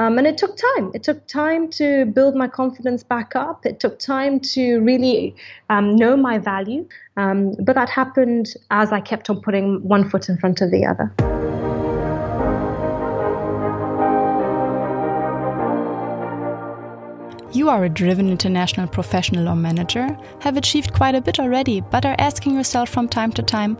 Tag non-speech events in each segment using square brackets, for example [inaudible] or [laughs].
Um, and it took time. It took time to build my confidence back up. It took time to really um, know my value. Um, but that happened as I kept on putting one foot in front of the other. You are a driven international professional or manager, have achieved quite a bit already, but are asking yourself from time to time,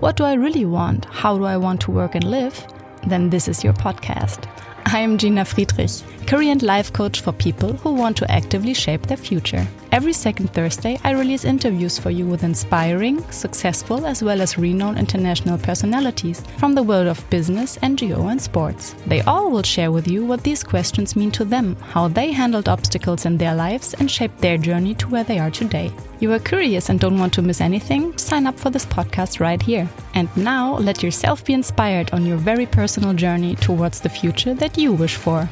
what do I really want? How do I want to work and live? Then this is your podcast. I am Gina Friedrich, career and life coach for people who want to actively shape their future. Every second Thursday, I release interviews for you with inspiring, successful, as well as renowned international personalities from the world of business, NGO, and sports. They all will share with you what these questions mean to them, how they handled obstacles in their lives, and shaped their journey to where they are today. You are curious and don't want to miss anything? Sign up for this podcast right here. And now let yourself be inspired on your very personal journey towards the future that you wish for.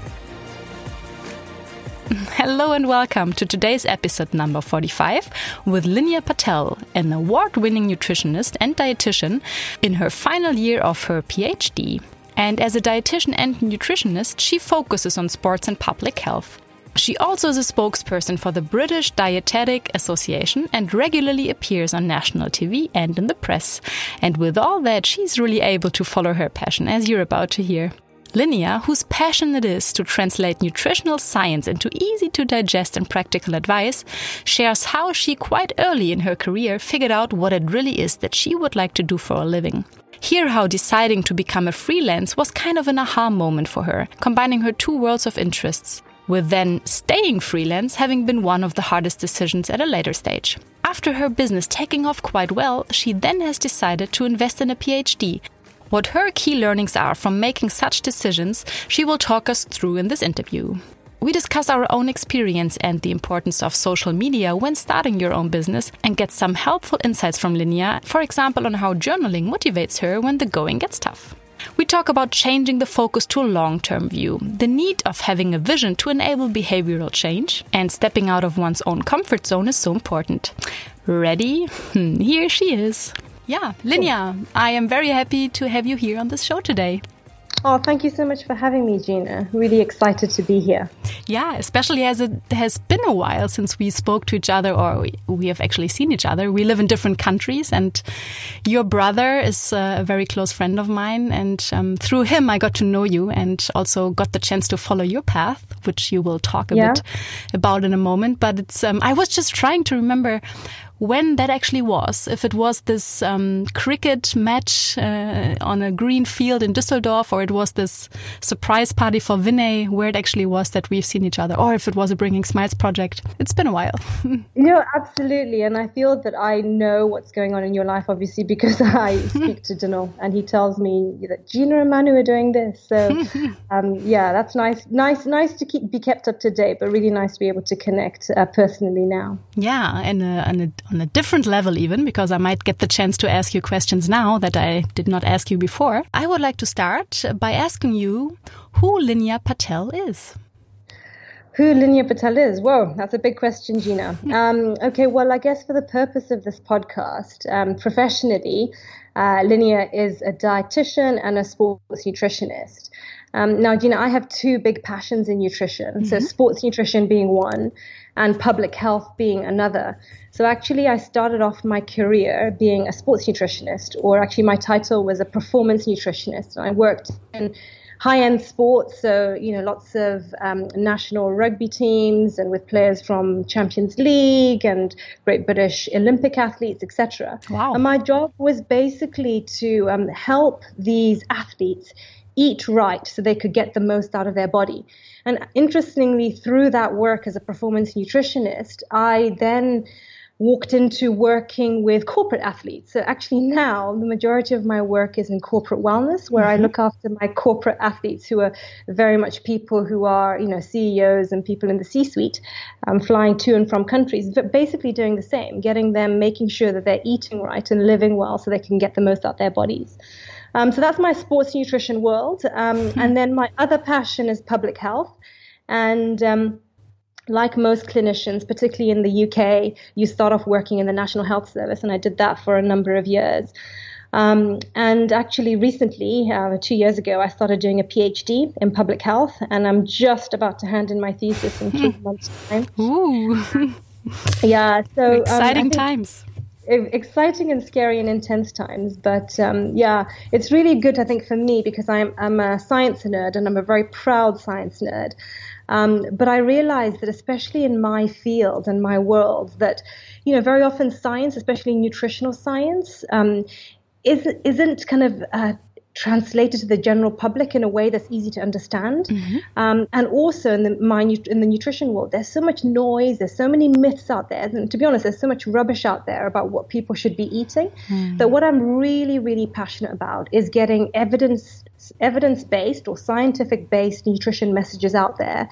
[laughs] Hello and welcome to today's episode number 45 with Linia Patel, an award winning nutritionist and dietitian in her final year of her PhD. And as a dietitian and nutritionist, she focuses on sports and public health. She also is a spokesperson for the British Dietetic Association and regularly appears on national TV and in the press. And with all that, she's really able to follow her passion, as you're about to hear. Linia, whose passion it is to translate nutritional science into easy to digest and practical advice, shares how she quite early in her career figured out what it really is that she would like to do for a living. Hear how deciding to become a freelance was kind of an aha moment for her, combining her two worlds of interests with then staying freelance having been one of the hardest decisions at a later stage. After her business taking off quite well, she then has decided to invest in a PhD. What her key learnings are from making such decisions, she will talk us through in this interview. We discuss our own experience and the importance of social media when starting your own business and get some helpful insights from Linia, for example, on how journaling motivates her when the going gets tough. We talk about changing the focus to a long term view, the need of having a vision to enable behavioral change, and stepping out of one's own comfort zone is so important. Ready? Hmm, here she is. Yeah, Linia, I am very happy to have you here on this show today. Oh, thank you so much for having me, Gina. Really excited to be here. Yeah, especially as it has been a while since we spoke to each other or we have actually seen each other. We live in different countries, and your brother is a very close friend of mine. And um, through him, I got to know you and also got the chance to follow your path, which you will talk a yeah. bit about in a moment. But it's, um, I was just trying to remember when that actually was. If it was this um, cricket match uh, on a green field in Düsseldorf, or it was this surprise party for Vinay, where it actually was that we've seen each other, or if it was a Bringing Smiles project. It's been a while. [laughs] no, absolutely. And I feel that I know what's going on in your life, obviously, because [laughs] I speak to Danil and he tells me that Gina and Manu are doing this. So, [laughs] um, yeah, that's nice. Nice, nice to keep be kept up to date, but really nice to be able to connect uh, personally now. Yeah, and, uh, and a, on a different level even, because I might get the chance to ask you questions now that I did not ask you before. I would like to start by asking you who Linia Patel is. Who Linia Patel is? Whoa, that's a big question, Gina. [laughs] Um, okay, well, I guess for the purpose of this podcast, um, professionally, uh, Linia is a dietitian and a sports nutritionist. Um, now, Gina, I have two big passions in nutrition. Mm-hmm. So, sports nutrition being one, and public health being another. So actually, I started off my career being a sports nutritionist, or actually, my title was a performance nutritionist. I worked in high-end sports, so you know, lots of um, national rugby teams, and with players from Champions League and Great British Olympic athletes, etc. Wow. And my job was basically to um, help these athletes eat right so they could get the most out of their body. And interestingly, through that work as a performance nutritionist, I then walked into working with corporate athletes. So actually now the majority of my work is in corporate wellness where mm-hmm. I look after my corporate athletes who are very much people who are, you know, CEOs and people in the C-suite um, flying to and from countries, but basically doing the same, getting them making sure that they're eating right and living well so they can get the most out of their bodies. Um, so that's my sports nutrition world. Um, mm-hmm. And then my other passion is public health. And um, like most clinicians, particularly in the UK, you start off working in the National Health Service, and I did that for a number of years. Um, and actually, recently, uh, two years ago, I started doing a PhD in public health, and I'm just about to hand in my thesis in [laughs] three months' time. Ooh. yeah, so um, exciting um, times exciting and scary and intense times. But um, yeah, it's really good, I think, for me because I'm, I'm a science nerd and I'm a very proud science nerd. Um, but I realize that, especially in my field and my world, that you know very often science, especially nutritional science, um, is, isn't kind of uh, translated to the general public in a way that's easy to understand. Mm-hmm. Um, and also in the my, in the nutrition world, there's so much noise, there's so many myths out there, and to be honest, there's so much rubbish out there about what people should be eating. Mm-hmm. That what I'm really, really passionate about is getting evidence evidence based or scientific based nutrition messages out there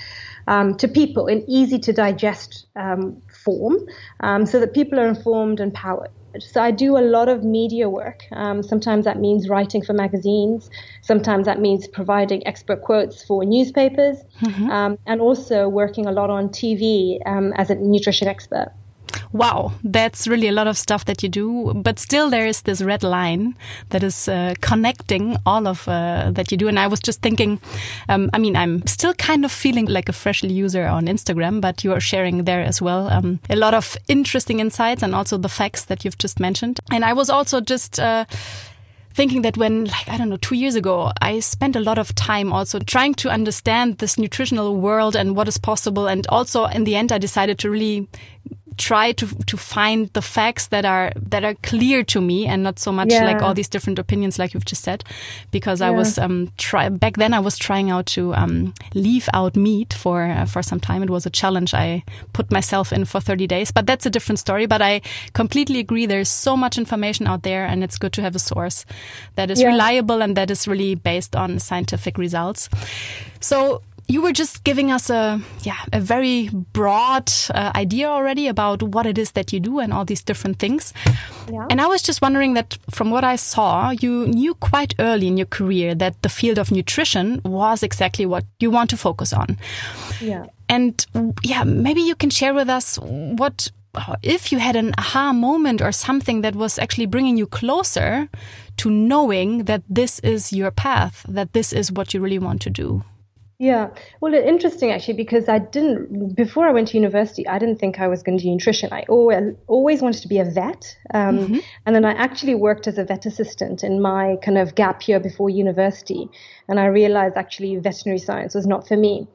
um, to people in easy to digest um, form um, so that people are informed and empowered. So I do a lot of media work. Um, sometimes that means writing for magazines. Sometimes that means providing expert quotes for newspapers, mm-hmm. um, and also working a lot on TV um, as a nutrition expert wow, that's really a lot of stuff that you do. But still, there is this red line that is uh, connecting all of uh, that you do. And I was just thinking, um, I mean, I'm still kind of feeling like a freshly user on Instagram, but you are sharing there as well um, a lot of interesting insights and also the facts that you've just mentioned. And I was also just. Uh, thinking that when, like, I don't know, two years ago, I spent a lot of time also trying to understand this nutritional world and what is possible. And also in the end, I decided to really try to to find the facts that are that are clear to me and not so much yeah. like all these different opinions like you've just said because yeah. I was um try back then I was trying out to um leave out meat for uh, for some time it was a challenge I put myself in for 30 days but that's a different story but I completely agree there's so much information out there and it's good to have a source that is yeah. reliable and that is really based on scientific results so you were just giving us a yeah a very broad uh, idea already about what it is that you do and all these different things. Yeah. and i was just wondering that from what i saw you knew quite early in your career that the field of nutrition was exactly what you want to focus on. Yeah. And yeah maybe you can share with us what if you had an aha moment or something that was actually bringing you closer to knowing that this is your path that this is what you really want to do yeah, well, interesting actually because I didn't before I went to university. I didn't think I was going to do nutrition. I always always wanted to be a vet, um, mm-hmm. and then I actually worked as a vet assistant in my kind of gap year before university, and I realized actually veterinary science was not for me.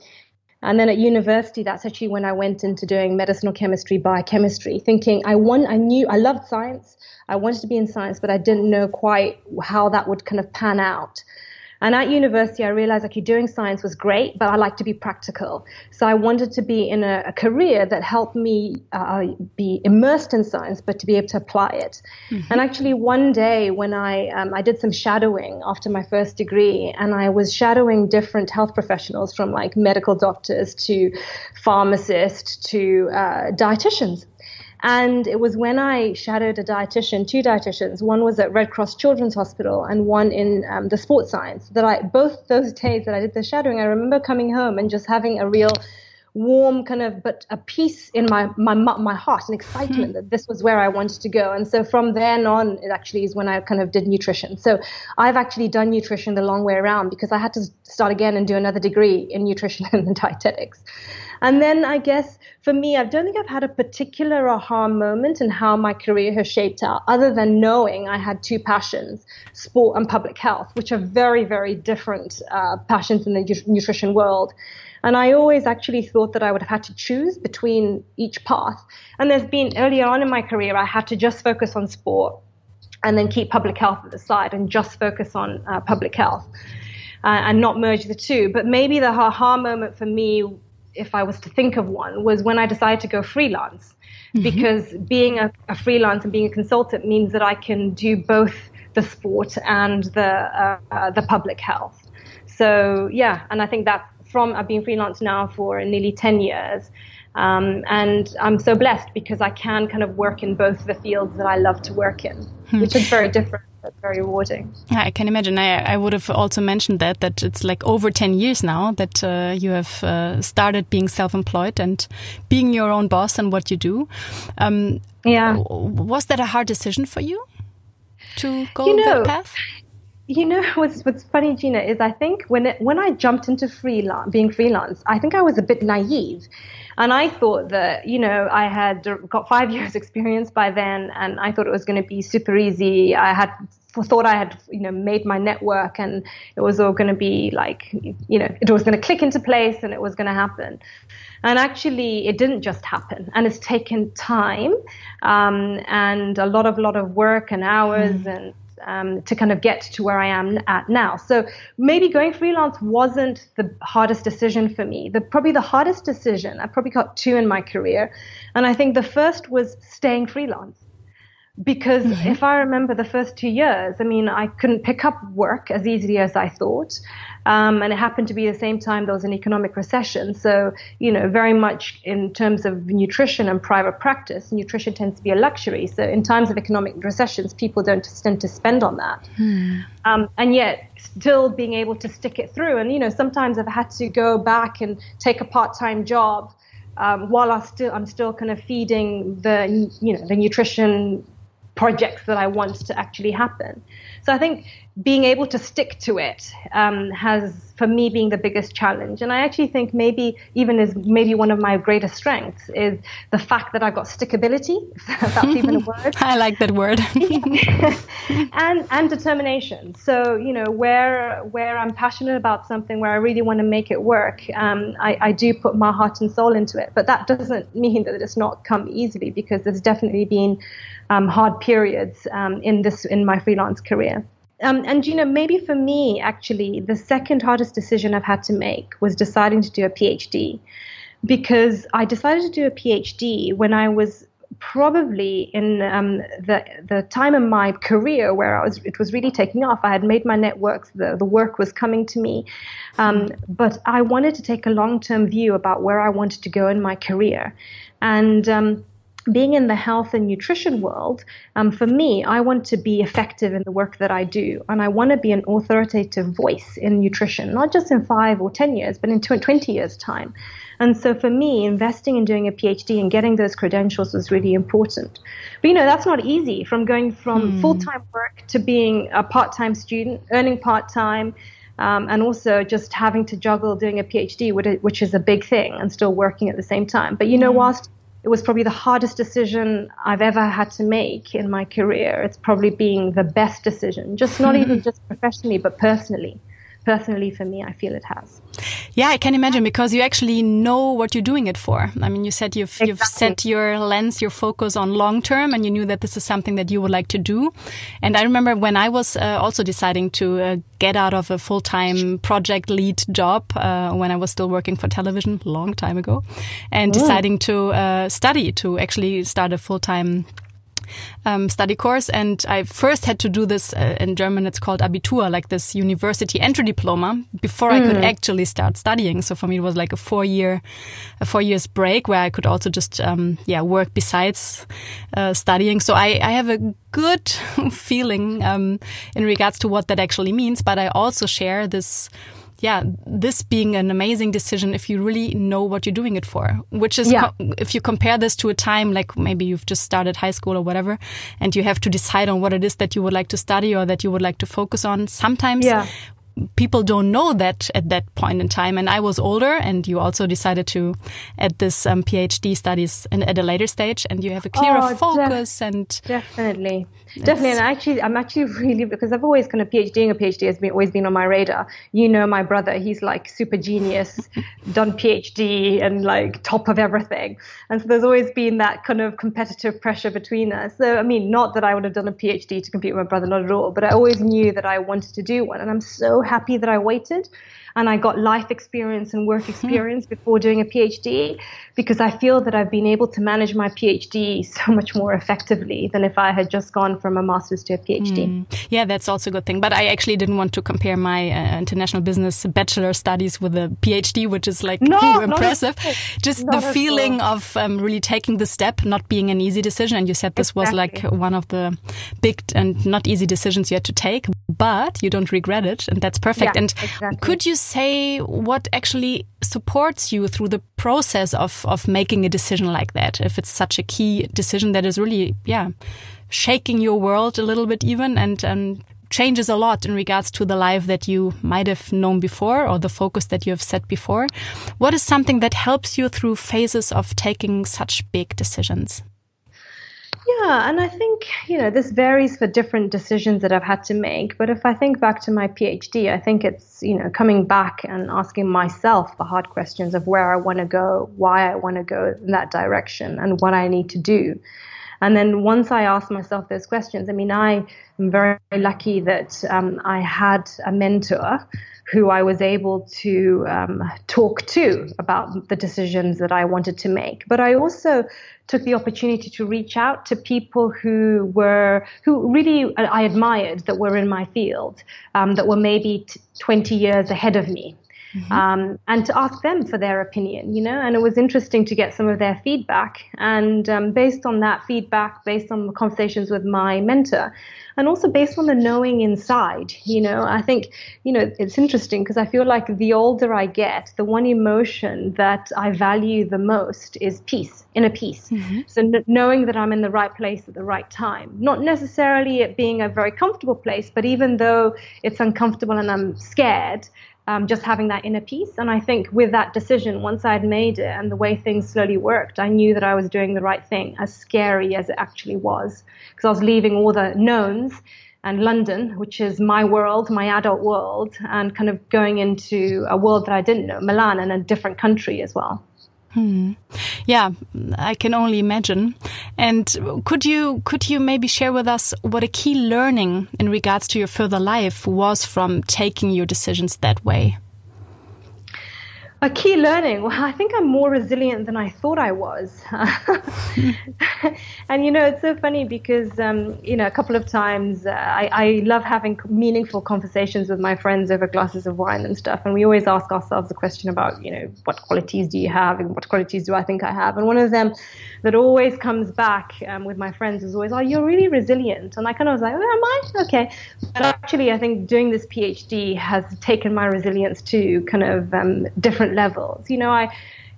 And then at university, that's actually when I went into doing medicinal chemistry, biochemistry, thinking I want, I knew I loved science. I wanted to be in science, but I didn't know quite how that would kind of pan out. And at university, I realized okay, doing science was great, but I like to be practical. So I wanted to be in a, a career that helped me uh, be immersed in science, but to be able to apply it. Mm-hmm. And actually, one day when I um, I did some shadowing after my first degree, and I was shadowing different health professionals from like medical doctors to pharmacists to uh, dietitians. And it was when I shadowed a dietitian, two dietitians. One was at Red Cross Children's Hospital and one in um, the sports science. That I both those days that I did the shadowing, I remember coming home and just having a real warm kind of but a peace in my my my heart and excitement that this was where I wanted to go. And so from then on it actually is when I kind of did nutrition. So I've actually done nutrition the long way around because I had to start again and do another degree in nutrition [laughs] and dietetics. And then I guess for me, I don't think I've had a particular aha moment in how my career has shaped out, other than knowing I had two passions, sport and public health, which are very, very different uh, passions in the nutrition world. And I always actually thought that I would have had to choose between each path. And there's been earlier on in my career, I had to just focus on sport and then keep public health at the side and just focus on uh, public health. Uh, and not merge the two. But maybe the aha moment for me if I was to think of one, was when I decided to go freelance. Mm-hmm. Because being a, a, freelance and being a consultant means that I can do both the sport and the uh, uh, the public health. So yeah, and I think that from I've been freelance now for nearly ten years, um, and I'm so blessed because I can kind of work in both the fields that I love to work in, hmm. which is very different that's very rewarding. Yeah, I can imagine. I, I would have also mentioned that that it's like over ten years now that uh, you have uh, started being self-employed and being your own boss and what you do. Um, yeah, was that a hard decision for you? to go you know, that path? You know [laughs] what's what's funny, Gina, is I think when it, when I jumped into freelance, being freelance, I think I was a bit naive, and I thought that you know I had got five [laughs] years experience by then, and I thought it was going to be super easy. I had thought I had you know made my network, and it was all going to be like you know it was going to click into place, and it was going to happen. And actually, it didn't just happen, and it's taken time um, and a lot of lot of work and hours mm. and um, to kind of get to where I am at now. So maybe going freelance wasn't the hardest decision for me. The probably the hardest decision. I probably got two in my career, and I think the first was staying freelance because mm-hmm. if I remember the first two years, I mean, I couldn't pick up work as easily as I thought. Um, and it happened to be the same time there was an economic recession. So, you know, very much in terms of nutrition and private practice, nutrition tends to be a luxury. So, in times of economic recessions, people don't tend to spend on that. Hmm. Um, and yet, still being able to stick it through. And, you know, sometimes I've had to go back and take a part time job. Um, while I still, I'm still kind of feeding the, you know, the nutrition projects that I want to actually happen. So I think being able to stick to it um, has, for me, being the biggest challenge. And I actually think maybe even is maybe one of my greatest strengths is the fact that I've got stickability. [laughs] That's even a word. [laughs] I like that word. [laughs] and and determination. So you know where where I'm passionate about something, where I really want to make it work, um, I, I do put my heart and soul into it. But that doesn't mean that it's not come easily because there's definitely been um, hard periods um, in this in my freelance career. Um, and you know, maybe for me, actually, the second hardest decision I've had to make was deciding to do a PhD, because I decided to do a PhD when I was probably in um, the the time in my career where I was it was really taking off. I had made my networks, the the work was coming to me, um, but I wanted to take a long term view about where I wanted to go in my career, and um, being in the health and nutrition world, um, for me, I want to be effective in the work that I do. And I want to be an authoritative voice in nutrition, not just in five or 10 years, but in 20 years' time. And so for me, investing in doing a PhD and getting those credentials was really important. But you know, that's not easy from going from hmm. full time work to being a part time student, earning part time. Um, and also just having to juggle doing a PhD, which is a big thing, and still working at the same time. But you know, hmm. whilst it was probably the hardest decision I've ever had to make in my career. It's probably being the best decision, just not even [laughs] just professionally, but personally personally for me, I feel it has. Yeah, I can imagine because you actually know what you're doing it for. I mean, you said you've exactly. you've set your lens, your focus on long term, and you knew that this is something that you would like to do. And I remember when I was uh, also deciding to uh, get out of a full time project lead job uh, when I was still working for television, long time ago, and mm. deciding to uh, study to actually start a full time um, study course. And I first had to do this uh, in German. It's called Abitur, like this university entry diploma before mm. I could mm. actually start studying. So for me, it was like a four year, a four years break where I could also just, um, yeah, work besides uh, studying. So I, I have a good [laughs] feeling um, in regards to what that actually means. But I also share this yeah, this being an amazing decision if you really know what you're doing it for, which is, yeah. if you compare this to a time like maybe you've just started high school or whatever, and you have to decide on what it is that you would like to study or that you would like to focus on. Sometimes yeah people don't know that at that point in time. And I was older, and you also decided to add this um, PhD studies in, at a later stage, and you have a clearer oh, focus. and definitely, definitely. And I actually, I'm actually [laughs] really because I've always kind of PhD, doing a PhD has been always been on my radar. You know, my brother, he's like super genius, [laughs] done PhD and like top of everything. And so there's always been that kind of competitive pressure between us. So I mean, not that I would have done a PhD to compete with my brother, not at all. But I always knew that I wanted to do one, and I'm so happy that I waited and I got life experience and work hmm. experience before doing a PhD because I feel that I've been able to manage my PhD so much more effectively than if I had just gone from a master's to a PhD. Mm. Yeah, that's also a good thing. But I actually didn't want to compare my uh, international business bachelor studies with a PhD, which is like no, impressive. Just not the feeling of um, really taking the step, not being an easy decision. And you said this exactly. was like one of the big and not easy decisions you had to take. But you don't regret it. And that's perfect. Yeah, and exactly. could you say what actually supports you through the process of, of making a decision like that? If it's such a key decision that is really, yeah, shaking your world a little bit even and, and changes a lot in regards to the life that you might have known before or the focus that you have set before. What is something that helps you through phases of taking such big decisions? Yeah, and I think, you know, this varies for different decisions that I've had to make. But if I think back to my PhD, I think it's, you know, coming back and asking myself the hard questions of where I want to go, why I want to go in that direction, and what I need to do. And then once I asked myself those questions, I mean, I am very lucky that um, I had a mentor who I was able to um, talk to about the decisions that I wanted to make. But I also took the opportunity to reach out to people who were who really I admired that were in my field, um, that were maybe t- 20 years ahead of me. Mm-hmm. Um, and to ask them for their opinion, you know, and it was interesting to get some of their feedback. And um, based on that feedback, based on the conversations with my mentor, and also based on the knowing inside, you know, I think, you know, it's interesting because I feel like the older I get, the one emotion that I value the most is peace, inner peace. Mm-hmm. So n- knowing that I'm in the right place at the right time, not necessarily it being a very comfortable place, but even though it's uncomfortable and I'm scared, um, just having that inner peace. And I think with that decision, once I had made it and the way things slowly worked, I knew that I was doing the right thing, as scary as it actually was, because I was leaving all the knowns and London, which is my world, my adult world, and kind of going into a world that I didn't know, Milan, and a different country as well. Hmm. Yeah, I can only imagine. And could you could you maybe share with us what a key learning in regards to your further life was from taking your decisions that way? A key learning. Well, I think I'm more resilient than I thought I was. [laughs] and you know, it's so funny because um, you know, a couple of times uh, I, I, love having meaningful conversations with my friends over glasses of wine and stuff, and we always ask ourselves the question about you know what qualities do you have and what qualities do I think I have, and one of them that always comes back um, with my friends is always, "Oh, you're really resilient," and I kind of was like, "Oh, am I? Okay." But actually, I think doing this PhD has taken my resilience to kind of um, different different levels. You know, I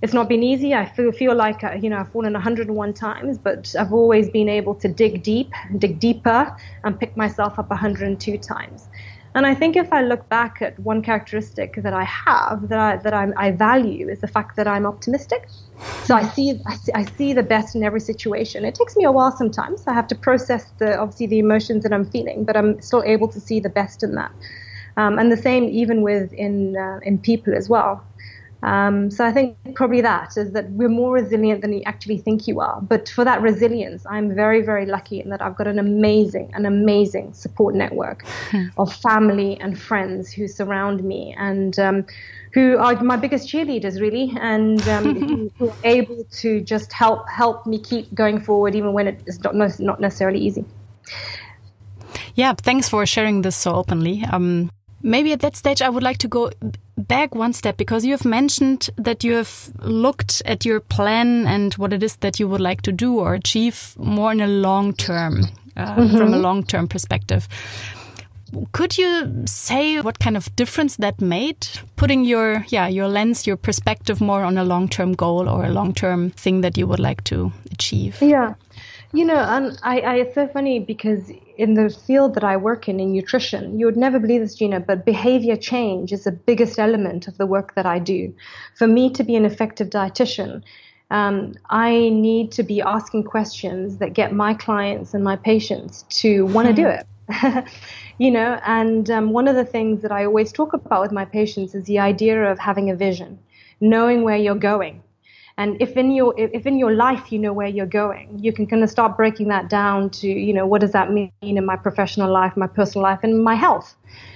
it's not been easy. I feel feel like uh, you know I've fallen 101 times, but I've always been able to dig deep, dig deeper, and pick myself up 102 times. And I think if I look back at one characteristic that I have that I, that I'm, i value is the fact that I'm optimistic. So I see, I see I see the best in every situation. It takes me a while sometimes. I have to process the obviously the emotions that I'm feeling, but I'm still able to see the best in that. Um, and the same even with in uh, in people as well. Um, so I think probably that is that we're more resilient than you actually think you are. But for that resilience, I'm very, very lucky in that I've got an amazing, an amazing support network hmm. [laughs] of family and friends who surround me and um, who are my biggest cheerleaders, really, and um, who, [laughs] are able to just help help me keep going forward, even when it is not not necessarily easy. Yeah, thanks for sharing this so openly. Um, maybe at that stage, I would like to go back one step because you have mentioned that you have looked at your plan and what it is that you would like to do or achieve more in a long term, uh, mm -hmm. from a long term perspective. Could you say what kind of difference that made, putting your yeah your lens, your perspective more on a long term goal or a long term thing that you would like to achieve? Yeah, you know, and I, I, it's so funny because in the field that I work in, in nutrition, you would never believe this, Gina, but behavior change is the biggest element of the work that I do. For me to be an effective dietitian, um, I need to be asking questions that get my clients and my patients to want to do it. [laughs] you know, and um, one of the things that I always talk about with my patients is the idea of having a vision, knowing where you're going and if in your if in your life you know where you're going, you can kind of start breaking that down to you know what does that mean in my professional life, my personal life, and my health.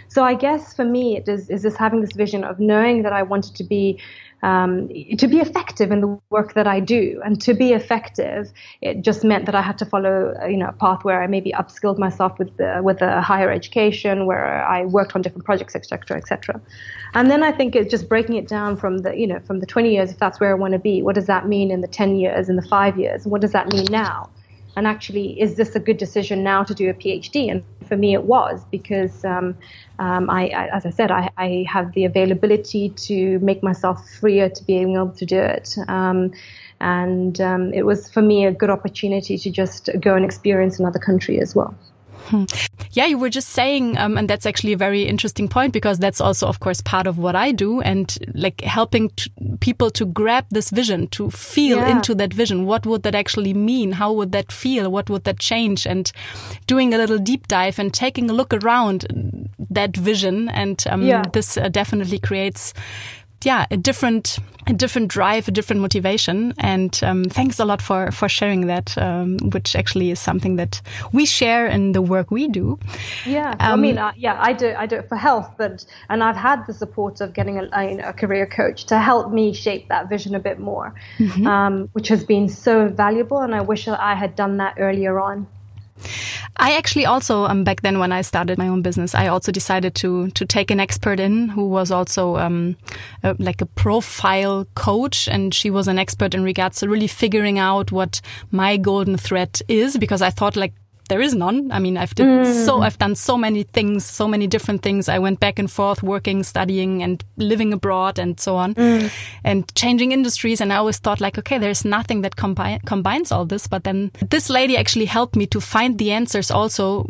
So I guess for me it is is this having this vision of knowing that I wanted to be um, to be effective in the work that I do. And to be effective, it just meant that I had to follow, uh, you know, a path where I maybe upskilled myself with the, with a higher education, where I worked on different projects, etc., etc. And then I think it's just breaking it down from the, you know, from the 20 years, if that's where I want to be. What does that mean in the 10 years, in the five years? What does that mean now? And actually, is this a good decision now to do a PhD? And for me, it was because, um, um, I, I, as I said, I, I, have the availability to make myself freer to be able to do it. Um, and um, it was for me a good opportunity to just go and experience another country as well. Hmm. Yeah, you were just saying, um, and that's actually a very interesting point because that's also, of course, part of what I do and like helping people to grab this vision, to feel yeah. into that vision. What would that actually mean? How would that feel? What would that change? And doing a little deep dive and taking a look around that vision. And um, yeah. this uh, definitely creates yeah, a different, a different drive, a different motivation. And um, thanks a lot for for sharing that, um, which actually is something that we share in the work we do. Yeah, um, I mean, yeah, I do, I do it for health, but and I've had the support of getting a, a, a career coach to help me shape that vision a bit more, mm -hmm. which has been so valuable. And I wish I had done that earlier on. I actually also um, back then when I started my own business, I also decided to to take an expert in who was also um, a, like a profile coach, and she was an expert in regards to really figuring out what my golden thread is because I thought like there is none. I mean, I've did mm. so I've done so many things, so many different things. I went back and forth, working, studying, and living abroad, and so on, mm. and changing industries. And I always thought like, okay, there's nothing that combi combines all this. But then this lady actually helped me to find the answers also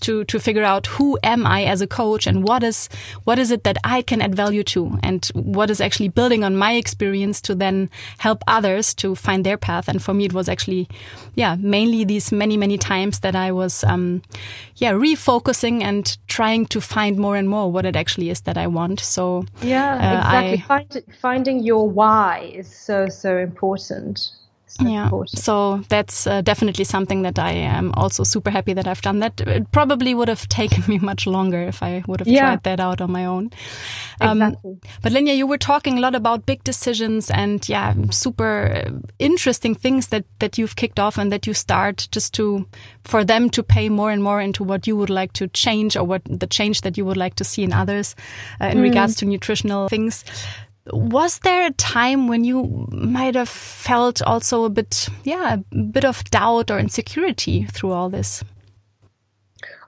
to to figure out who am I as a coach and what is what is it that I can add value to and what is actually building on my experience to then help others to find their path. And for me, it was actually, yeah, mainly these many many times that I was, um, yeah, refocusing and trying to find more and more what it actually is that I want. So yeah, uh, exactly. I, Find, finding your why is so so important yeah. So that's uh, definitely something that I am also super happy that I've done that. It probably would have [laughs] taken me much longer if I would have yeah. tried that out on my own. Um, exactly. But Linia, you were talking a lot about big decisions and yeah, super interesting things that, that you've kicked off and that you start just to, for them to pay more and more into what you would like to change or what the change that you would like to see in others uh, in mm. regards to nutritional things. Was there a time when you might have felt also a bit, yeah, a bit of doubt or insecurity through all this?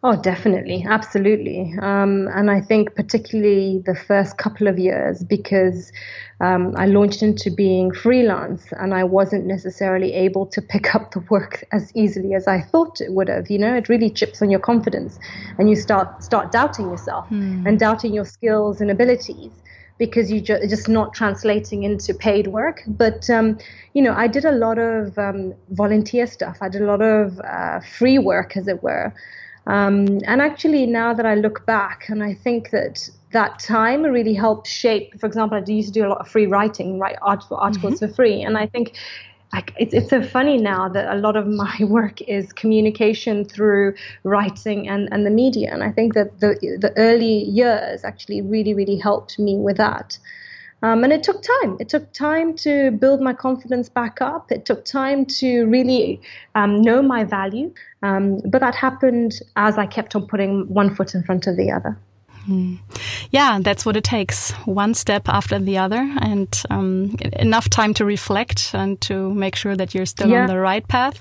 Oh, definitely, absolutely. Um, and I think particularly the first couple of years because um, I launched into being freelance and I wasn't necessarily able to pick up the work as easily as I thought it would have. You know, it really chips on your confidence and you start start doubting yourself hmm. and doubting your skills and abilities because you ju- just not translating into paid work. But um, you know, I did a lot of um, volunteer stuff. I did a lot of uh, free work, as it were. Um, and actually, now that I look back, and I think that that time really helped shape. For example, I used to do a lot of free writing, write articles mm-hmm. for free, and I think like it's it's so funny now that a lot of my [laughs] work is communication through writing and, and the media. And I think that the the early years actually really really helped me with that. Um, and it took time. It took time to build my confidence back up. It took time to really um, know my value. Um, but that happened as I kept on putting one foot in front of the other Mm. Yeah, that's what it takes. One step after the other, and um, enough time to reflect and to make sure that you're still yeah. on the right path.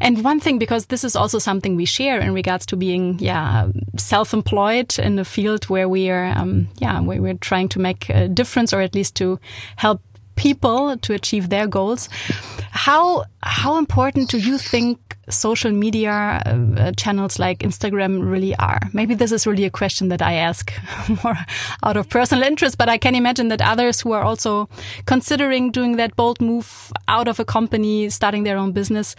And one thing, because this is also something we share in regards to being, yeah, self-employed in a field where we are, um, yeah, where we're trying to make a difference or at least to help people to achieve their goals. How how important do you think social media uh, channels like Instagram really are? Maybe this is really a question that I ask [laughs] more out of personal interest, but I can imagine that others who are also considering doing that bold move out of a company, starting their own business,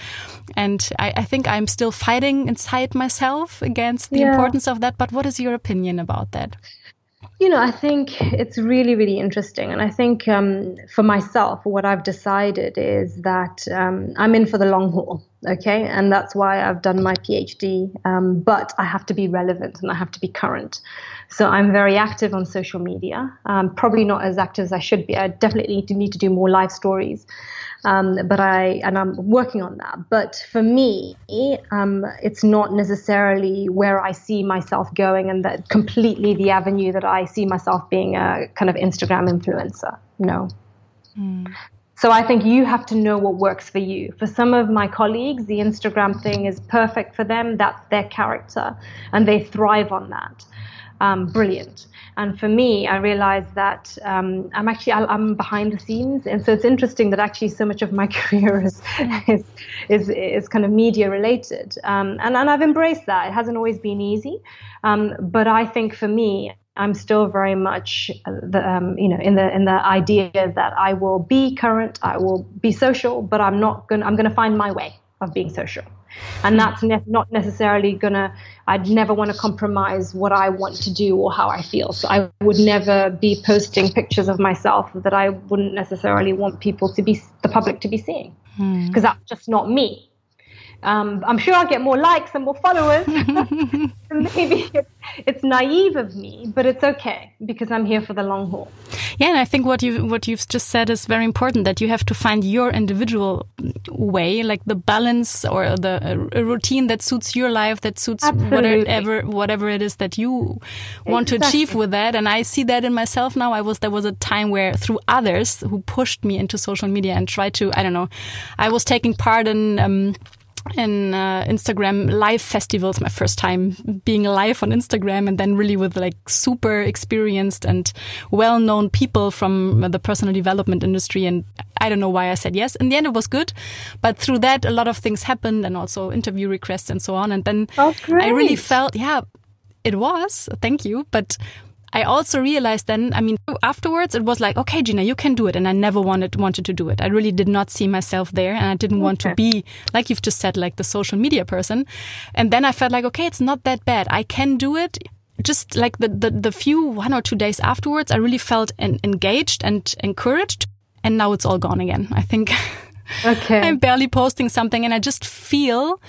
and I, I think I'm still fighting inside myself against the yeah. importance of that. But what is your opinion about that? You know, I think it's really, really interesting. And I think um, for myself, what I've decided is that um, I'm in for the long haul. Okay. And that's why I've done my PhD. Um, but I have to be relevant and I have to be current. So I'm very active on social media, um, probably not as active as I should be. I definitely need to, need to do more live stories. Um, but I and I'm working on that. But for me, um, it's not necessarily where I see myself going, and that completely the avenue that I see myself being a kind of Instagram influencer. No. Mm. So I think you have to know what works for you. For some of my colleagues, the Instagram thing is perfect for them. That's their character, and they thrive on that. Um, brilliant. And for me, I realized that um, I'm actually I'm behind the scenes, and so it's interesting that actually so much of my [laughs] career is is is, is kind of media related, um, and and I've embraced that. It hasn't always been easy, um, but I think for me, I'm still very much the, um, you know in the in the idea that I will be current, I will be social, but I'm not going I'm going to find my way of being social, and that's ne- not necessarily gonna. I'd never want to compromise what I want to do or how I feel. So I would never be posting pictures of myself that I wouldn't necessarily want people to be the public to be seeing, because hmm. that's just not me. Um, I'm sure I'll get more likes and more followers. [laughs] [laughs] Maybe it's, it's, naive of me, but it's okay because I'm here for the long haul. Yeah, and I think what you what you've just said is very important. That you have to find your individual way, like the balance or the a routine that suits your life, that suits Absolutely. whatever whatever it is that you want exactly. to achieve with that. And I see that in myself now. I was there was a time where through others who pushed me into social media and tried to I don't know, I was taking part in. Um, in uh, Instagram live festivals, my first time being live on Instagram, and then really with like super experienced and well known people from the personal development industry. And I don't know why I said yes. In the end, it was good. But through that, a lot of things happened and also interview requests and so on. And then oh, I really felt, yeah, it was. Thank you. But I also realized then, I mean, afterwards it was like, okay, Gina, you can do it. And I never wanted, wanted to do it. I really did not see myself there and I didn't okay. want to be, like you've just said, like the social media person. And then I felt like, okay, it's not that bad. I can do it. Just like the, the, the few one or two days afterwards, I really felt en engaged and encouraged. And now it's all gone again. I think [laughs] okay. I'm barely posting something and I just feel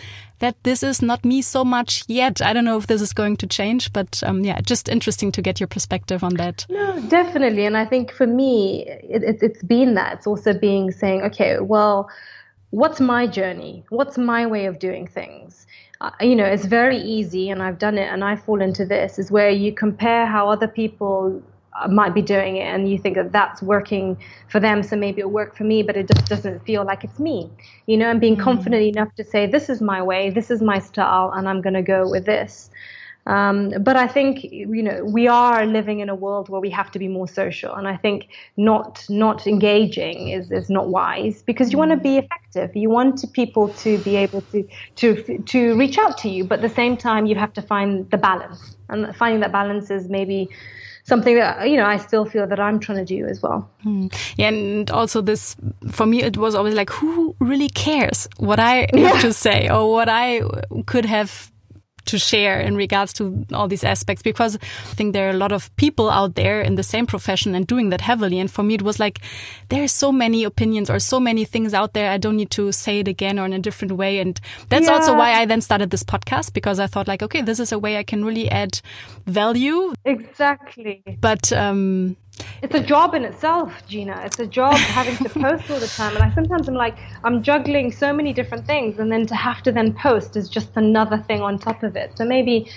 that this is not me so much yet. I don't know if this is going to change, but um, yeah, just interesting to get your perspective on that. No, definitely. And I think for me, it, it, it's been that. It's also being saying, okay, well, what's my journey? What's my way of doing things? Uh, you know, it's very easy, and I've done it, and I fall into this, is where you compare how other people might be doing it and you think that that's working for them so maybe it'll work for me but it just doesn't feel like it's me you know and being mm-hmm. confident enough to say this is my way this is my style and i'm going to go with this um, but I think you know we are living in a world where we have to be more social, and I think not not engaging is, is not wise because you want to be effective. You want people to be able to to to reach out to you, but at the same time you have to find the balance, and finding that balance is maybe something that you know I still feel that I'm trying to do as well. Hmm. Yeah, and also this for me it was always like who really cares what I have to say or what I could have to share in regards to all these aspects because I think there are a lot of people out there in the same profession and doing that heavily. And for me, it was like there are so many opinions or so many things out there. I don't need to say it again or in a different way. And that's yeah. also why I then started this podcast because I thought like, okay, this is a way I can really add value. Exactly. But um, it's a job in itself, Gina. It's a job having to post all the time. And I sometimes I'm like, I'm juggling so many different things, and then to have to then post is just another thing on top of it. So maybe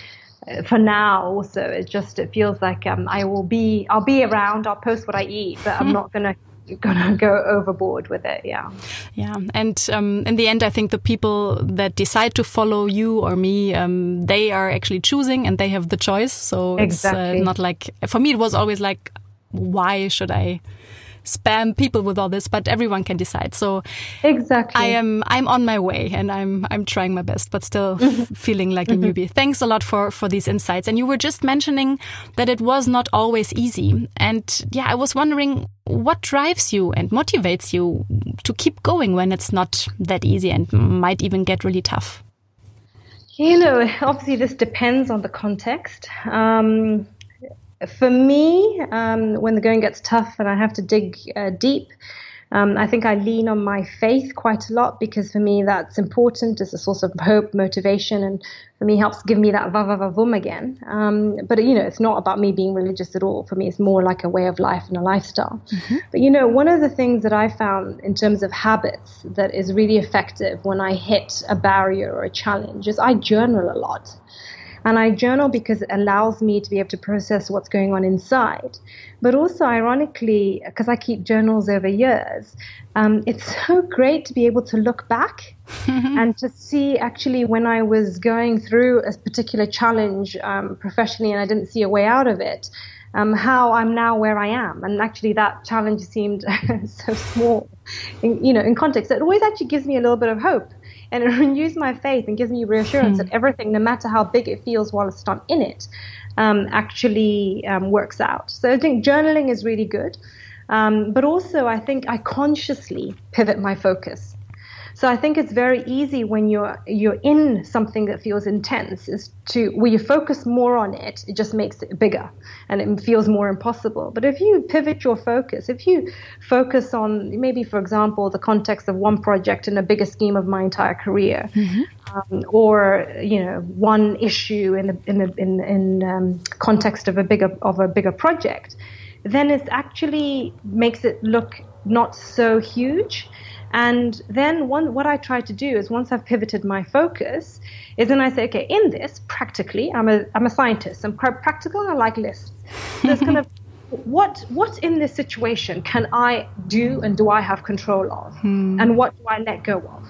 uh, for now also it just it feels like um, I will be I'll be around. I'll post what I eat, but I'm not gonna [laughs] gonna go overboard with it yeah yeah and um, in the end i think the people that decide to follow you or me um, they are actually choosing and they have the choice so exactly. it's uh, not like for me it was always like why should I spam people with all this? But everyone can decide. So exactly, I am I'm on my way and I'm I'm trying my best, but still [laughs] mm-hmm. feeling like a mm-hmm. newbie. Thanks a lot for for these insights. And you were just mentioning that it was not always easy. And yeah, I was wondering what drives you and motivates you to keep going when it's not that easy and might even get really tough. You know, obviously this depends on the context. Um, for me, um, when the going gets tough and I have to dig uh, deep, um, I think I lean on my faith quite a lot because for me that's important. It's a source of hope, motivation, and for me helps give me that va va va vum again. Um, but you know, it's not about me being religious at all. For me, it's more like a way of life and a lifestyle. Mm-hmm. But you know, one of the things that I found in terms of habits that is really effective when I hit a barrier or a challenge is I journal a lot. And I journal because it allows me to be able to process what's going on inside. But also, ironically, because I keep journals over years, um, it's [laughs] so great to be able to look back [laughs] and to see actually when I was going through a particular challenge um, professionally and I didn't see a way out of it um, how I'm now where I am. And actually, that challenge seemed [laughs] so small, in, you know, in context. It always actually gives me a little bit of hope, and it [laughs] renews my faith and gives me reassurance that everything, no matter how big it feels while it's not in it, um, actually um, works out. So I think journaling is really good. Um, but also, I think I consciously pivot my focus. So I think it's very easy when you're you're in something that feels intense is to where you focus more on it, it just makes it bigger and it feels more impossible. But if you pivot your focus, if you focus on maybe for example the context of one project in a bigger scheme of my entire career, mm-hmm. um, or you know one issue in the in the in, in um, context of a bigger of a bigger project, then it actually makes it look not so huge and then one, what I try to do is once I've pivoted my focus, is then I say, okay, in this, practically, I'm a, I'm a scientist. I'm quite practical and I like lists. So it's kind of [laughs] what what in this situation can I do and do I have control of? Hmm. And what do I let go of?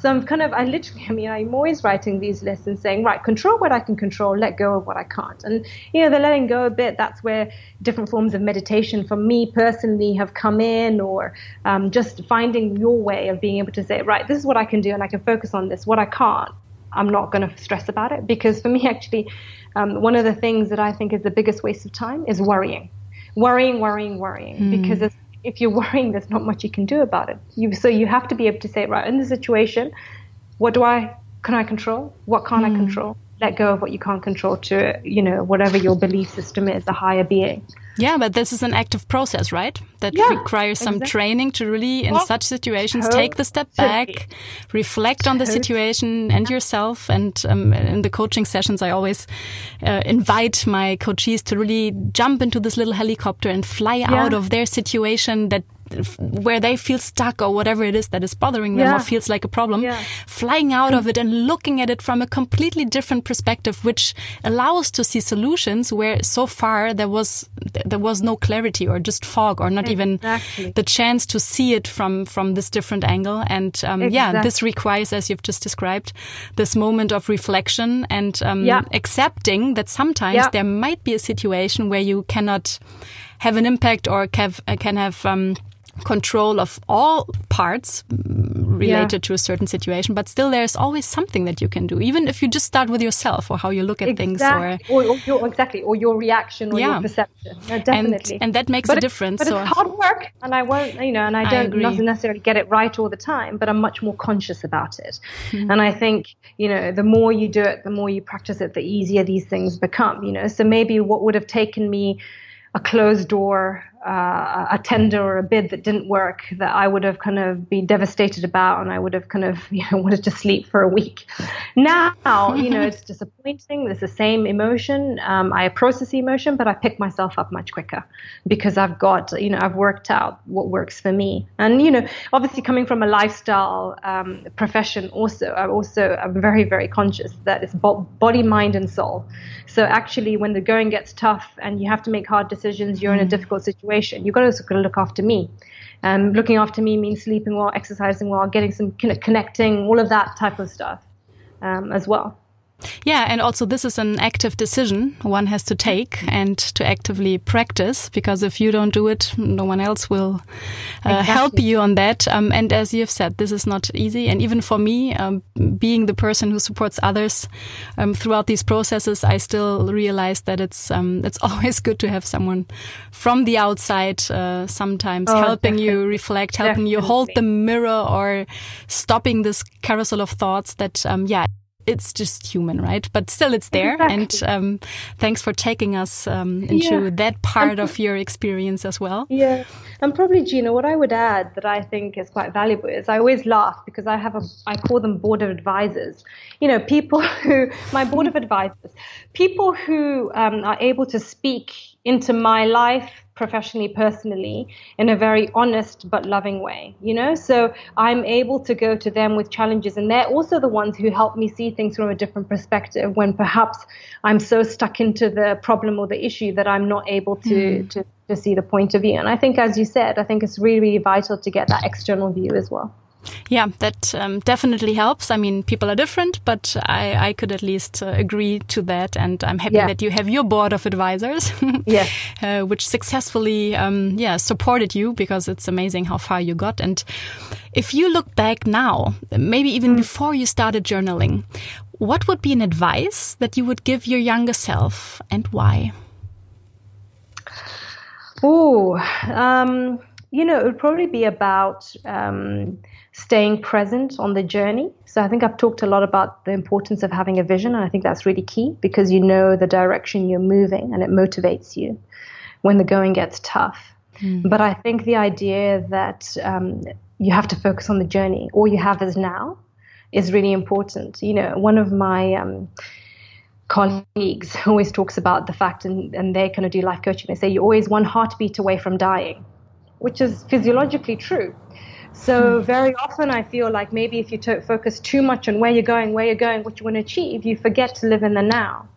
So I'm kind of, I literally, [laughs] I mean, I'm always writing these lists and saying, right, control what I can control, let go of what I can't. And, you know, the letting go a bit, that's where different forms of meditation for me personally have come in, or um, just finding your way of being able to say, right, this is what I can do and I can focus on this. What I can't, I'm not going to stress about it. Because for me, [laughs] actually, um, one of the things that I think is the biggest waste of time is worrying. Worrying, worrying, worrying. Mm. Because it's if you're worrying, there's not much you can do about it. You, so you have to be able to say, right, in this situation, what do I, can I control? What can't mm. I hmm. control? Let go of what you can't control to, you know, whatever your belief system is, the higher being. Yeah, but this is an active process, right? That yeah, requires some exactly. training to really, in well, such situations, totally. take the step back, reflect totally. on the situation and yourself. And um, in the coaching sessions, I always uh, invite my coaches to really jump into this little helicopter and fly yeah. out of their situation that where they feel stuck or whatever it is that is bothering them yeah. or feels like a problem, yeah. flying out of it and looking at it from a completely different perspective, which allows to see solutions where so far there was there was no clarity or just fog or not exactly. even the chance to see it from from this different angle. And um, exactly. yeah, this requires, as you've just described, this moment of reflection and um, yeah. accepting that sometimes there might be a situation where you cannot have an impact or can have, can have um, control of all parts related yeah. to a certain situation, but still there's always something that you can do, even if you just start with yourself or how you look at exactly. things, or, or, or your, exactly, or your reaction or yeah. your perception. No, definitely, and, and, that makes but a difference. But so. it's hard work, and I won't, you know, and I don't I necessarily get it right all the time, but I'm much more conscious about it. Mm-hmm. And I think, you know, the more you do it, the more you practice it, the easier these things become. You know, so maybe what would have taken me a closed door uh, a tender or a bid that didn't work that I would have kind of been devastated about and I would have kind of [laughs] you know wanted to sleep for a week. Now [laughs] you know it's disappointing. It's the same emotion. Um, I process the emotion, but I pick myself up much quicker because I've got you know I've worked out what works for me. And you know obviously coming from a lifestyle um, profession, also I also I'm very very conscious that it's body, mind, and soul. So actually, when the going gets tough and you have to make hard decisions, you're in a mm. difficult situation situation. You've got to look after me. Um, looking after me means sleeping well, exercising well, getting some connecting, all of that type of stuff um, as well. Yeah, and also this is an active decision one has to take and to actively practice because if you don't do it, no one else will uh, exactly. help you on that. Um, and as you've said, this is not easy. And even for me, um, being the person who supports others um, throughout these processes, I still realize that it's um, it's [laughs] always good to have someone from the outside, uh, sometimes oh, helping definitely. you reflect, helping definitely. you hold the mirror, or stopping this carousel of thoughts that, um, yeah it's just human, right? But still, it's there. Exactly. And um, thanks for taking us um, into yeah. that part of your experience as well. Yeah, and probably Gina, what I would add that I think is quite valuable is I always laugh because I have a I call them board of advisors. You know, people [laughs] who my board of advisors, people who um, are able to speak into my life professionally, personally, in a very honest but loving way, you know? So I'm able to go to them with challenges, and they're also the ones who help me see things from a different perspective when perhaps I'm so stuck into the problem or the issue that I'm not able to, mm. to, to see the point of view. And I think, as you said, I think it's really, really vital to get that external view as well. Yeah, that um, definitely helps. I mean, people are different, but I, I could at least uh, agree to that. And I'm happy yeah. that you have your board of advisors, [laughs] yes. uh, which successfully, um, yeah, supported you because it's amazing how far you got. And if you look back now, maybe even mm. before you started journaling, what would be an advice that you would give your younger self and why? Oh, um, you know, it would probably be about um, staying present on the journey. So I think I've talked a lot about the importance of having a vision, and I think that's really key because you know the direction you're moving and it motivates you when the going gets tough. Mm. But I think the idea that um, you have to focus on the journey, all you have is now, is really important. You know, one of my um, colleagues [laughs] always talks about the fact, and, and they kind of do life coaching, they say you're always one heartbeat away from dying, which is physiologically true. So hmm. very often I feel like maybe if you to- focus too much on where you're going, where you're going, what you want to achieve, you forget to live in the now.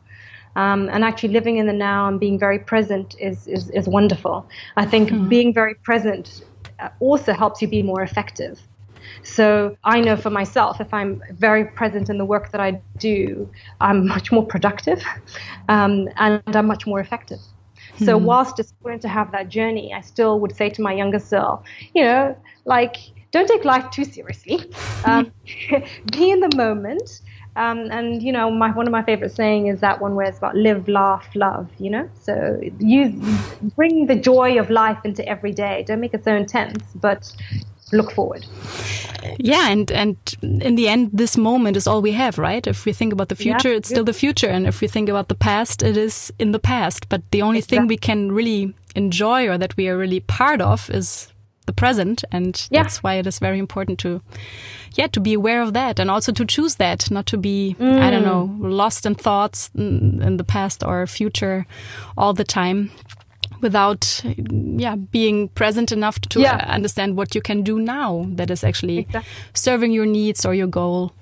Um, and actually living in the now and being very present is, is, is wonderful. I think mm. being very present uh, also helps you be more effective. So I know for myself, if I'm very present in the work that I do, I'm much more productive [laughs] um, and I'm much more effective. So mm. whilst it's important to have that journey, I still would say to my younger self, you know, like don't take life too seriously. [laughs] Um, [laughs] be in the moment. Um, and you know, my one of my favorite saying is that one where it's about live, laugh, love. You know, so you bring the joy of life into every day. Don't make it so intense, but look forward. Yeah, and and in the end, this moment is all we have, right? If we think about the future, yeah, it's still the future, and if we think about the past, it is in the past. But the only exactly. thing we can really enjoy or that we are really part of is the present, and yeah. that's why it is very important to, yeah, to be aware of that, and also to choose that, not to be, mm. I don't know, mm. lost in thoughts in, in the past or future all the time without yeah being present enough to yeah. understand what you can do now that is actually exactly. serving your needs or your goal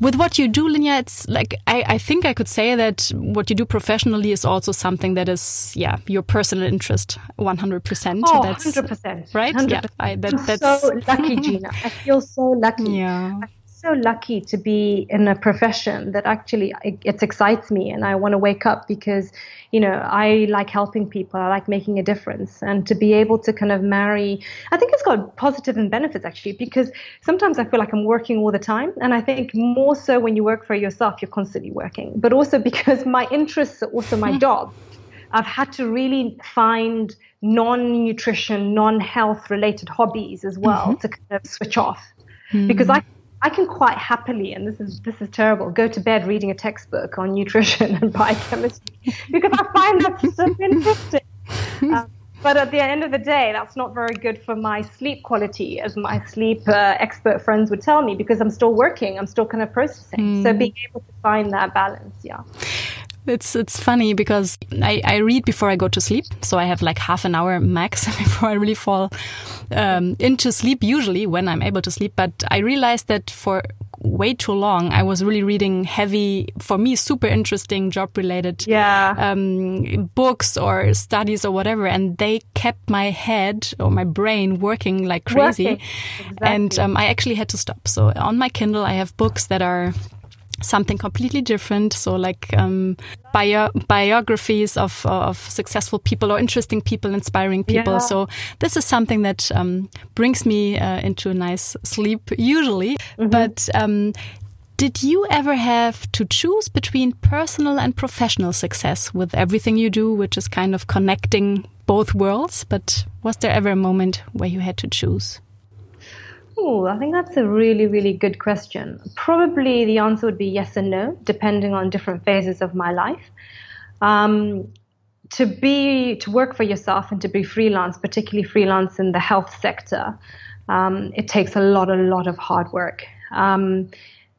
with what you do, Linia, it's like I, I think I could say that what you do professionally is also something that is, yeah, your personal interest, one hundred percent. Oh, hundred percent, right? 100%. Yeah, I, that, I'm that's so lucky, Gina. I feel so lucky. [laughs] Yeah so lucky to be in a profession that actually it, it excites me and I want to wake up because you know I like helping people I like making a difference. And to be able to kind of marry I think it's got positive and benefits actually because sometimes I feel like I'm working all the time. And I think more so when you work for yourself you're constantly working. But also [laughs] because my interests are also my [laughs] job. I've had to really find non-nutrition non-health related hobbies as well mm-hmm. to kind of switch off. Mm-hmm. because I I can quite happily, and this is this is terrible, go to bed reading a textbook on nutrition [laughs] and biochemistry because I find that so interesting. [laughs] Um, but at the end of the day, that's not very good for my sleep quality, as my sleep uh, expert friends would tell me, because I'm still working, I'm still kind of processing. Mm. So being able to find that balance, yeah. It's it's funny because I, I read before I go to sleep, so I have like half an hour max [laughs] before I really fall um, into sleep. Usually when I'm able to sleep, but I realized that for way too long I was really reading heavy, for me super interesting job related yeah. um, books or studies or whatever, and they kept my head or my brain working like crazy, working. Exactly. and um, I actually had to stop. So on my Kindle I have books that are something completely different. So like um, bio biographies of of successful people or interesting people, inspiring people. Yeah. So this is something that um, brings me uh, into a nice sleep usually. Mm -hmm. But um, did you ever have to choose between personal and professional success with everything you do, which is kind of connecting both worlds? But was there ever a moment where you had to choose? I think that's a really, really good question. Probably the answer would be yes and no, depending on different phases of my life. Um, to be to work for yourself and to be freelance, particularly freelance in the health sector, um, it takes a lot, a lot of hard work. Um,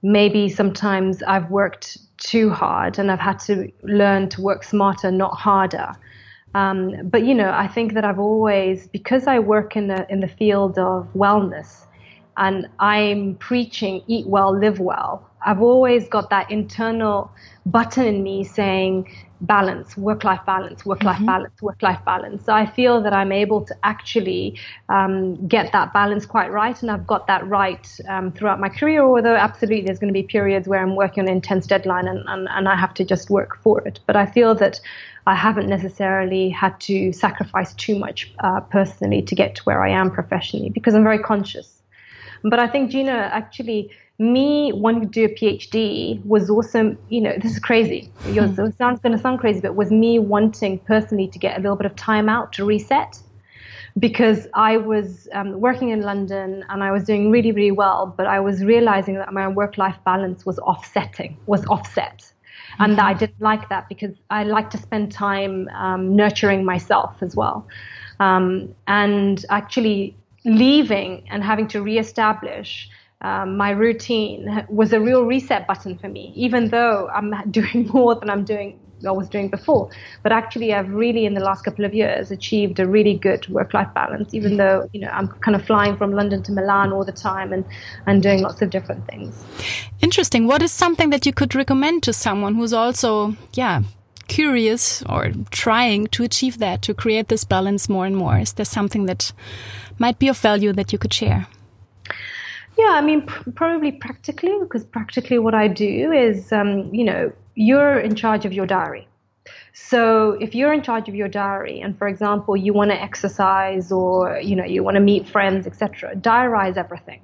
maybe sometimes I've worked too hard and I've had to learn to work smarter, not harder. Um, but you know, I think that I've always, because I work in the in the field of wellness, and I'm preaching eat well, live well. I've always got that internal button in me saying balance, work life balance, work life mm-hmm. balance, work life balance. So I feel that I'm able to actually um, get that balance quite right, and I've got that right um, throughout my career. Although absolutely, there's going to be periods where I'm working on an intense deadline, and, and, and I have to just work for it. But I feel that I haven't necessarily had to sacrifice too much uh, personally to get to where I am professionally because I'm very conscious. But I think Gina actually me wanting to do a PhD was also, you know, this is crazy. Mm. It sounds going to sound crazy, but was me wanting personally to get a little bit of time out to reset because I was um, working in London and I was doing really, really well, but I was realizing that my work-life balance was offsetting, was offset. And that I mm-hmm. didn't like that because I like to spend time um, nurturing myself as well. Um, and actually leaving and having to reestablish um, my routine was a real reset button for me, even though I'm [laughs] doing more than I'm doing I was doing before. But actually, I've really in the last couple of years achieved a really good work-life balance, even though you know I'm kind of flying from London to Milan all the time and and doing lots of different things. Interesting. What is something that you could recommend to someone who's also, yeah, curious or trying to achieve that, to create this balance more and more? Is there something that might be of value that you could share? Yeah, I mean, pr- probably practically, because practically what I do is, um, you know, you're in charge of your diary. So if you're in charge of your diary, and for example, you want to exercise or you know you want to meet friends, etc., diarize everything.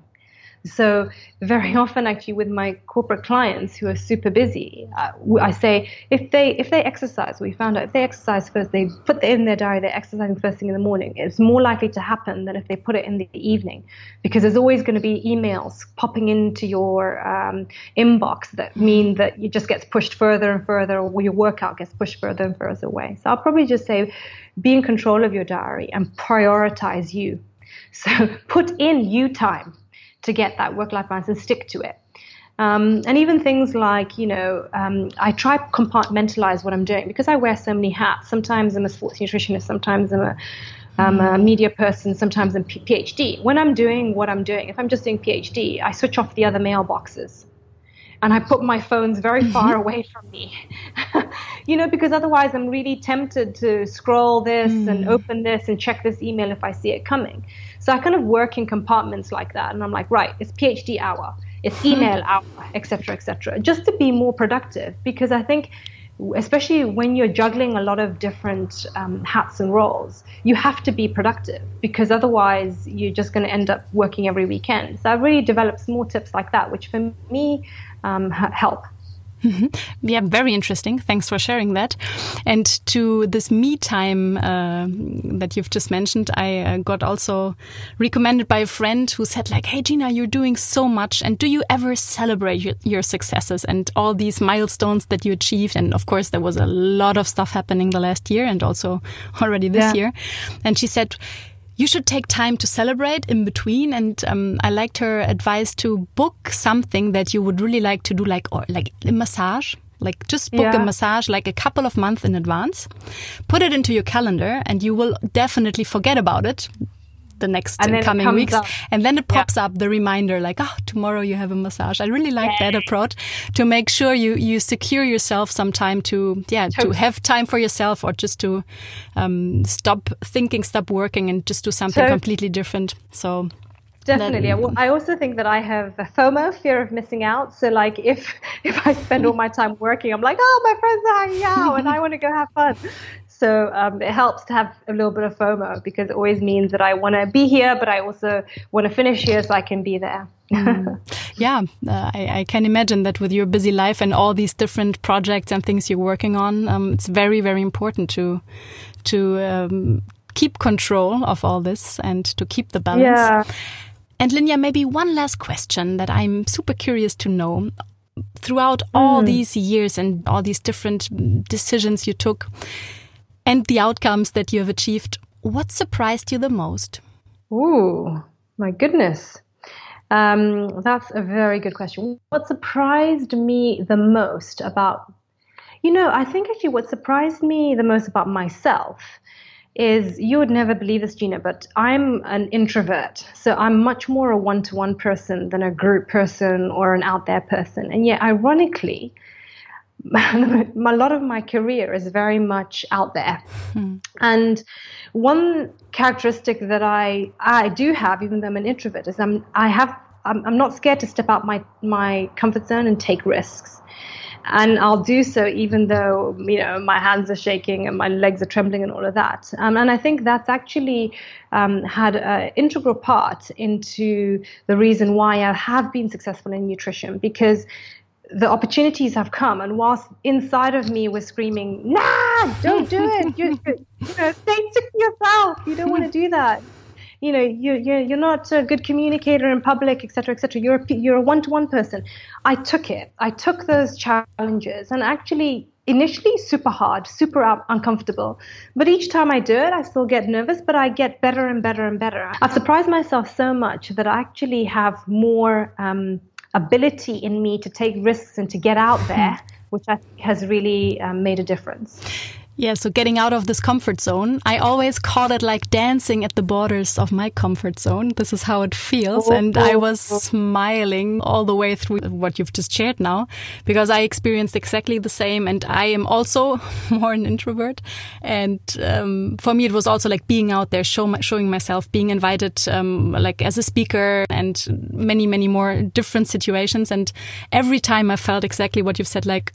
So very [laughs] often, actually, with my corporate clients who are super busy, uh, I say if they if they exercise, we found out if they exercise first, they put it in their diary, they're exercising first thing in the morning. It's more likely to happen than if they put it in the evening, because there's always going to be emails popping into your um, inbox that mean that it just gets pushed further and further, or your workout gets pushed further and further away. So I'll probably just say, be in control of your diary and prioritize you. So [laughs] put in you time to get that work life balance and stick to it. Um, and even things like, you know, um, I try compartmentalize what I'm doing because I wear so many hats. Sometimes I'm a sports nutritionist, sometimes I'm a, I'm a media person, sometimes I'm PhD. When I'm doing what I'm doing, if I'm just doing PhD, I switch off the other mailboxes and I put my phones very mm-hmm. far away from me. [laughs] you know, because otherwise I'm really tempted to scroll this mm. and open this and check this email if I see it coming. So I kind of work in compartments like that, and I'm like, right, it's PhD hour, it's email hour, etc., etc., just to be more productive. Because I think, especially when you're juggling a lot of different um, hats and roles, you have to be productive because otherwise you're just going to end up working every weekend. So I've really developed small tips like that, which for me um, help. Mm-hmm. Yeah, very interesting. Thanks for sharing that. And to this me time uh, that you've just mentioned, I uh, got also recommended by a friend who said, like, "Hey, Gina, you're doing so much, and do you ever celebrate your, your successes and all these milestones that you achieved?" And of course, there was a lot of stuff happening the last year, and also already this yeah. year. And she said you should take time to celebrate in between. And um, I liked her advice to book something that you would really like to do, like or like a massage. Like just book yeah. a massage like a couple of months in advance, put it into your calendar, and you will definitely forget about it the next coming weeks. Up. And then it pops yeah. up the reminder like, oh, tomorrow you have a massage. I really like yeah. that approach to make sure you, you secure yourself some time to, yeah, totally. to have time for yourself or just to, um, stop thinking, stop working and just do something so, completely different. So Definitely. I also think that I have a FOMO, fear of missing out. So, like, if [laughs] if I spend all my time working, I'm like, oh, my friends are hanging out, and I want to go have fun. So um, it helps to have a little bit of FOMO because it always means that I want to be here, but I also want to finish here so I can be there. mm. [laughs] Yeah, uh, I, I, can imagine that with your busy life and all these different projects and things you're working on, um, it's very, very important to to um, keep control of all this and to keep the balance. Yeah. And Linia, maybe one last question that I'm super curious to know. Throughout all mm. these years and all these different decisions you took, and the outcomes that you have achieved, what surprised you the most? Ooh, my goodness. Um, that's a very good question. What surprised me the most about You know, I think actually what surprised me the most about myself is you would never believe this, Gina, but I'm an introvert. So I'm much more a one to one person than a group person or an out there person. And yet, ironically, [laughs] a lot of my career is very much out there. Hmm. And one characteristic that I I do have, even though I'm an introvert, is I'm I have I'm, I'm not scared to step out my my comfort zone and take risks and I'll do so even though you know my hands are shaking and my legs are trembling and all of that. Um, and I think that's actually um, had an integral part into the reason why I have been successful in nutrition because the opportunities have come, and whilst inside of me was screaming, "Nah, don't do it! You, you know, stay to yourself. You don't want to do that." you know you you're, you're not a good communicator in public etc etc you're a, you're a one-to-one person i took it i took those challenges and actually initially super hard super uncomfortable but each time i do it i still get nervous but i get better and better and better i've surprised myself so much that i actually have more um, ability in me to take risks and to get out there which I think has really um, made a difference yeah, so getting out of this comfort zone. I always call it like dancing at the borders of my comfort zone. This is how it feels. And I was smiling all the way through what you've just shared now because I experienced exactly the same. And I am also [laughs] more an introvert. And um, for me, it was also like being out there, show my, showing myself, being invited um, like as a speaker and many, many more different situations. And every time I felt exactly what you've said, like,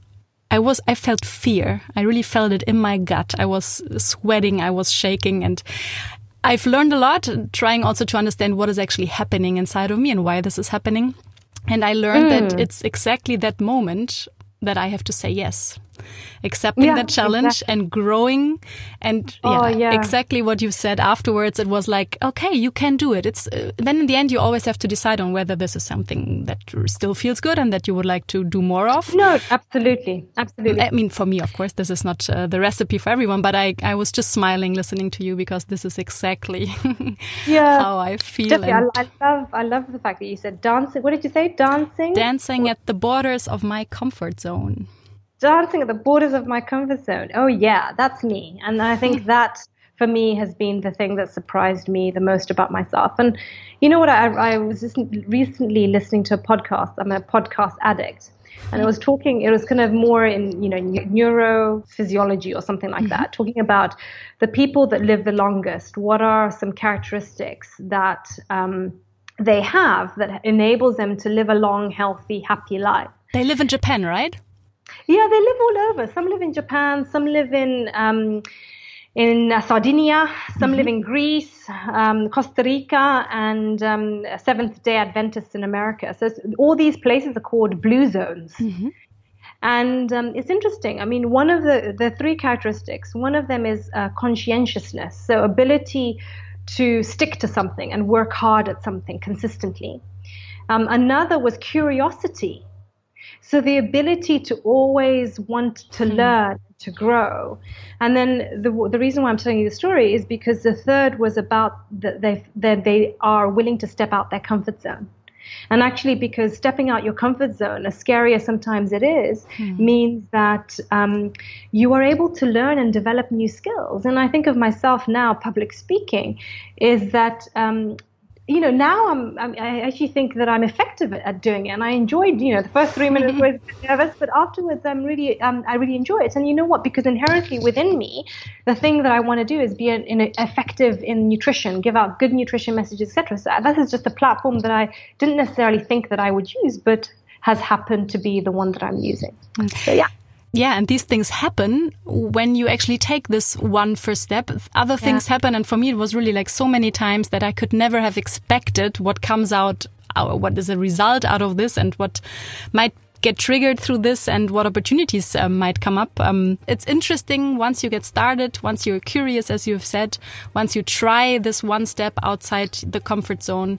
I was, I felt fear. I really felt it in my gut. I was sweating. I was shaking and I've learned a lot trying also to understand what is actually happening inside of me and why this is happening. And I learned mm. that it's exactly that moment that I have to say yes. Accepting yeah, that challenge exactly. and growing and oh, yeah, yeah, exactly what you said afterwards it was like okay you can do it. It's uh, then in the end you always have to decide on whether this is something that still feels good and that you would like to do more of. No absolutely. Absolutely. I mean for me of course this is not uh, the recipe for everyone but i i was just smiling listening to you because this is exactly [laughs] yeah how i feel I, I love i love the fact that you said dancing. What did you say? Dancing? Dancing at the borders of my comfort zone dancing at the borders of my comfort zone. Oh, yeah, that's me. And I think [laughs] that for me has been the thing that surprised me the most about myself. And you know what? I, I was just recently listening to a podcast. I'm a podcast addict. And it was talking, it was kind of more in, you know, neurophysiology or something like that, mm-hmm. talking about the people that live the longest. What are some characteristics that um, they have that enables them to live a long, healthy, happy life? They live in Japan, right? Yeah, they live all over. Some live in Japan, some live in um, in uh, Sardinia, some mm-hmm. live in Greece, um, Costa Rica, and um, Seventh Day Adventists in America. So all these places are called blue zones. Mm-hmm. And um, it's interesting. I mean, one of the, the three characteristics, one of them is uh, conscientiousness, so ability to stick to something and work hard at something consistently. Um, another was curiosity. So the ability to always want to mm. learn, to grow. And then the, the reason why I'm telling you the story is because the third was about that they, that they are willing to step out their comfort zone. And actually, because stepping out your comfort zone, as scary as sometimes it is, mm. means that um, you are able to learn and develop new skills. And I think of myself now, public speaking, is that um, you know, now I'm, I'm, i actually think that I'm effective at, at, doing it, and I enjoyed, you know, the first three minutes [laughs] was nervous, but afterwards I'm really, um, I really enjoy it. And you know what? Because inherently within me, the thing that I want to do is be an, an effective in nutrition, give out good nutrition messages, etc. So this is just a platform that I didn't necessarily think that I would use, but has happened to be the one that I'm using. So yeah yeah, and these things happen when you actually take this one first step. Other things yeah. happen. And for me, it was really like so many times that I could never have expected what comes out, uh, what is a result out of this and what might get triggered through this and what opportunities uh, might come up. Um, it's interesting once you get started, once you're curious, as you've said, once you try this one step outside the comfort zone,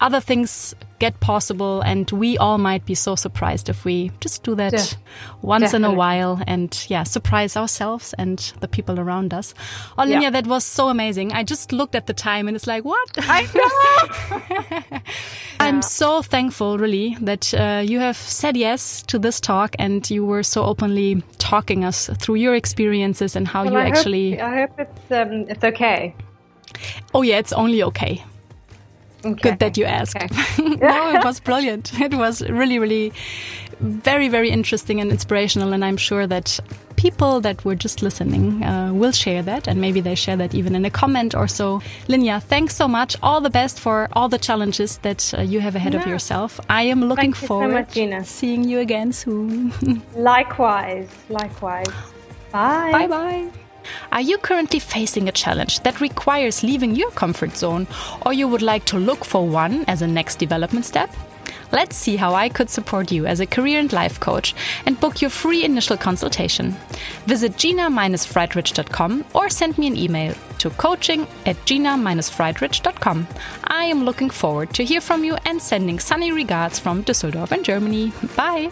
other things get possible. And we all might be so surprised if we just do that yeah. once Definitely. in a while and yeah, surprise ourselves and the people around us. Olinia, yeah. that was so amazing. I just looked at the time and it's like, what? I know. [laughs] I'm so thankful, really, that uh, you have said yes to this talk and you were so openly talking us through your experiences and how well, you I actually. Hope, I hope it's um, it's okay. Oh yeah, it's only okay. Okay. Good that you asked. Okay. [laughs] [laughs] no, it was brilliant. It was really, really very, very interesting and inspirational. And I'm sure that people that were just listening uh, will share that. And maybe they share that even in a comment or so. Linia, thanks so much. All the best for all the challenges that uh, you have ahead of yourself. I am looking Thank forward to so seeing you again soon. [laughs] likewise. Likewise. Bye. Bye bye. Are you currently facing a challenge that requires leaving your comfort zone, or you would like to look for one as a next development step? Let's see how I could support you as a career and life coach and book your free initial consultation. Visit gina-friedrich.com or send me an email to coaching at gina-friedrich.com. I am looking forward to hear from you and sending sunny regards from Düsseldorf in Germany. Bye!